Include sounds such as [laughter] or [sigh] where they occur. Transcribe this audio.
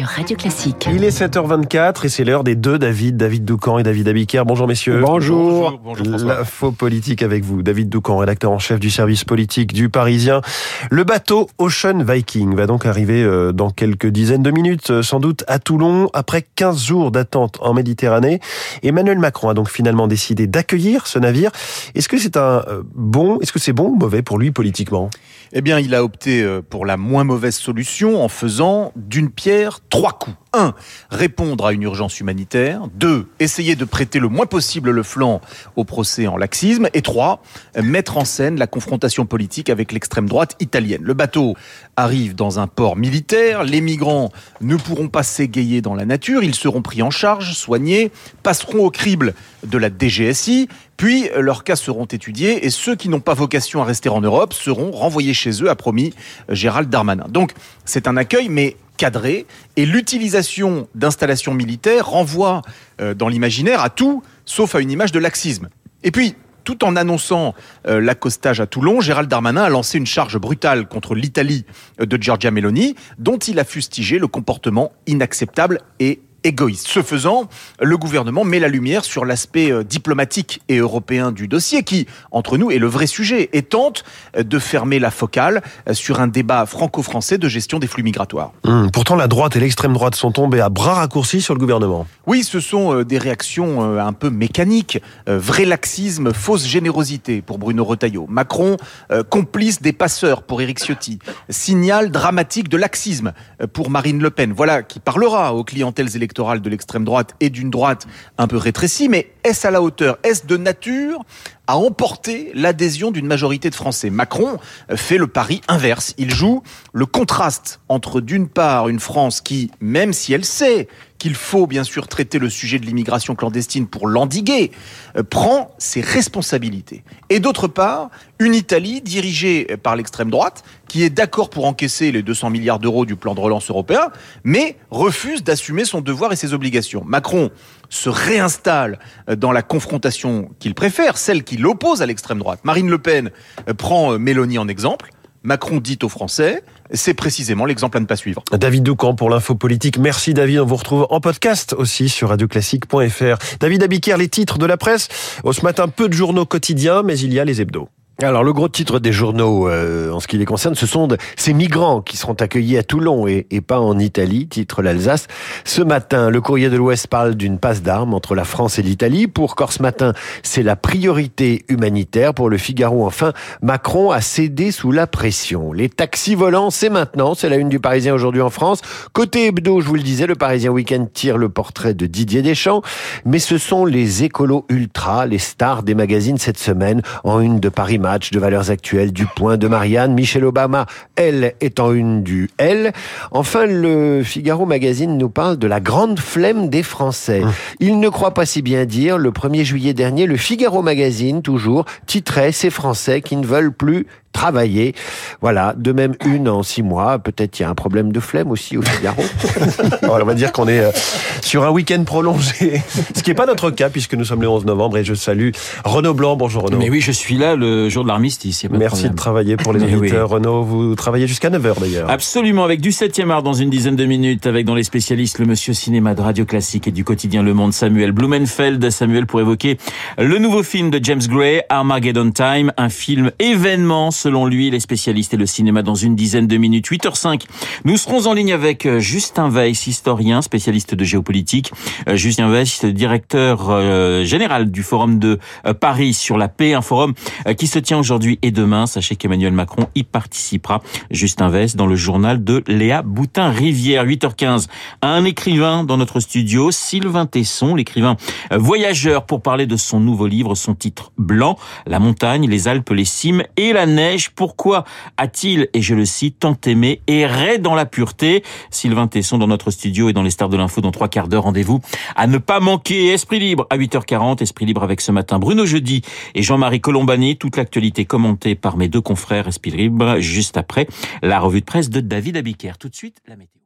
sur Radio Classique. Il est 7h24 et c'est l'heure des deux David, David Doucan et David Abiker. Bonjour messieurs. Bonjour. bonjour, bonjour La faux politique avec vous. David Doucan, rédacteur en chef du service politique du Parisien. Le bateau Ocean Viking va donc arriver euh, dans quelques dizaines de minutes, euh, sans doute à Toulon, après 15 jours d'attente en Méditerranée. Emmanuel Macron a donc finalement décidé d'accueillir ce navire. Est-ce que c'est un euh, bon, est-ce que c'est bon ou mauvais pour lui politiquement? Eh bien, il a opté pour la moins mauvaise solution en faisant d'une pierre trois coups. 1. Répondre à une urgence humanitaire. 2. Essayer de prêter le moins possible le flanc au procès en laxisme. Et 3. Mettre en scène la confrontation politique avec l'extrême droite italienne. Le bateau arrive dans un port militaire. Les migrants ne pourront pas s'égayer dans la nature. Ils seront pris en charge, soignés, passeront au crible de la DGSI. Puis leurs cas seront étudiés et ceux qui n'ont pas vocation à rester en Europe seront renvoyés chez eux, a promis Gérald Darmanin. Donc c'est un accueil, mais et l'utilisation d'installations militaires renvoie euh, dans l'imaginaire à tout sauf à une image de laxisme. Et puis, tout en annonçant euh, l'accostage à Toulon, Gérald Darmanin a lancé une charge brutale contre l'Italie de Giorgia Meloni, dont il a fustigé le comportement inacceptable et égoïste. Ce faisant, le gouvernement met la lumière sur l'aspect euh, diplomatique et européen du dossier qui, entre nous, est le vrai sujet et tente euh, de fermer la focale euh, sur un débat franco-français de gestion des flux migratoires. Hum, pourtant, la droite et l'extrême droite sont tombés à bras raccourcis sur le gouvernement. Oui, ce sont des réactions un peu mécaniques. Vrai laxisme, fausse générosité pour Bruno Retailleau. Macron, complice des passeurs pour Éric Ciotti. Signal dramatique de laxisme pour Marine Le Pen. Voilà qui parlera aux clientèles électorales de l'extrême droite et d'une droite un peu rétrécie, mais est-ce à la hauteur Est-ce de nature à emporter l'adhésion d'une majorité de Français? Macron fait le pari inverse. Il joue le contraste entre d'une part une France qui, même si elle sait qu'il faut bien sûr traiter le sujet de l'immigration clandestine pour l'endiguer, euh, prend ses responsabilités. Et d'autre part, une Italie dirigée par l'extrême droite qui est d'accord pour encaisser les 200 milliards d'euros du plan de relance européen, mais refuse d'assumer son devoir et ses obligations. Macron se réinstalle dans la confrontation qu'il préfère, celle qui l'oppose à l'extrême droite. Marine Le Pen euh, prend euh, Mélanie en exemple. Macron dit aux Français, c'est précisément l'exemple à ne pas suivre. David Doucan pour l'info politique. Merci David. On vous retrouve en podcast aussi sur radioclassique.fr. David Abiker, les titres de la presse. Au ce matin, peu de journaux quotidiens, mais il y a les hebdos. Alors le gros titre des journaux euh, en ce qui les concerne, ce sont ces migrants qui seront accueillis à Toulon et, et pas en Italie, titre l'Alsace. Ce matin, le courrier de l'Ouest parle d'une passe d'armes entre la France et l'Italie. Pour Corse Matin, c'est la priorité humanitaire. Pour le Figaro, enfin, Macron a cédé sous la pression. Les taxis volants, c'est maintenant, c'est la une du Parisien aujourd'hui en France. Côté hebdo, je vous le disais, le Parisien Week-end tire le portrait de Didier Deschamps, mais ce sont les écolos ultra, les stars des magazines cette semaine en une de Paris match de valeurs actuelles du point de Marianne. Michelle Obama, elle, en une du L. Enfin, le Figaro Magazine nous parle de la grande flemme des Français. Hum. Il ne croit pas si bien dire. Le 1er juillet dernier, le Figaro Magazine, toujours, titrait ces Français qui ne veulent plus travailler. Voilà, de même une en six mois. Peut-être il y a un problème de flemme aussi au Figaro. [laughs] on va dire qu'on est euh, sur un week-end prolongé, [laughs] ce qui n'est pas notre cas puisque nous sommes le 11 novembre et je salue Renaud Blanc. Bonjour Renaud. Mais oui, je suis là le jour de l'armistice. Merci de, travailler pour les [laughs] auditeurs. Renaud, vous travaillez jusqu'à 9h d'ailleurs. Absolument, avec du 7e art dans une dizaine de minutes, avec dans les spécialistes le monsieur cinéma de Radio Classique et du quotidien Le Monde, Samuel Blumenfeld. Samuel pour évoquer le nouveau film de James Gray, Armageddon Time, un film événement selon lui, les spécialistes et le cinéma dans une dizaine de minutes. 8h05, nous serons en ligne avec euh, Justin Weiss, historien, spécialiste de géopolitique. Euh, Justin Weiss, directeur euh, général du Forum de Paris sur la paix, un forum qui se tient aujourd'hui et demain. Sachez qu'Emmanuel Macron y participera. Justin Weiss dans le journal de Léa Boutin-Rivière. 8h15, un écrivain dans notre studio, Sylvain Tesson, l'écrivain voyageur pour parler de son nouveau livre, son titre Blanc, la montagne, les Alpes, les cimes et la pourquoi a-t-il, et je le cite, tant aimé, erré dans la pureté Sylvain Tesson dans notre studio et dans les stars de l'info dans trois quarts d'heure. Rendez-vous à ne pas manquer. Esprit libre à 8h40. Esprit libre avec ce matin Bruno Jeudi et Jean-Marie Colombani. Toute l'actualité commentée par mes deux confrères Esprit libre juste après la revue de presse de David Abiker. Tout de suite, la météo.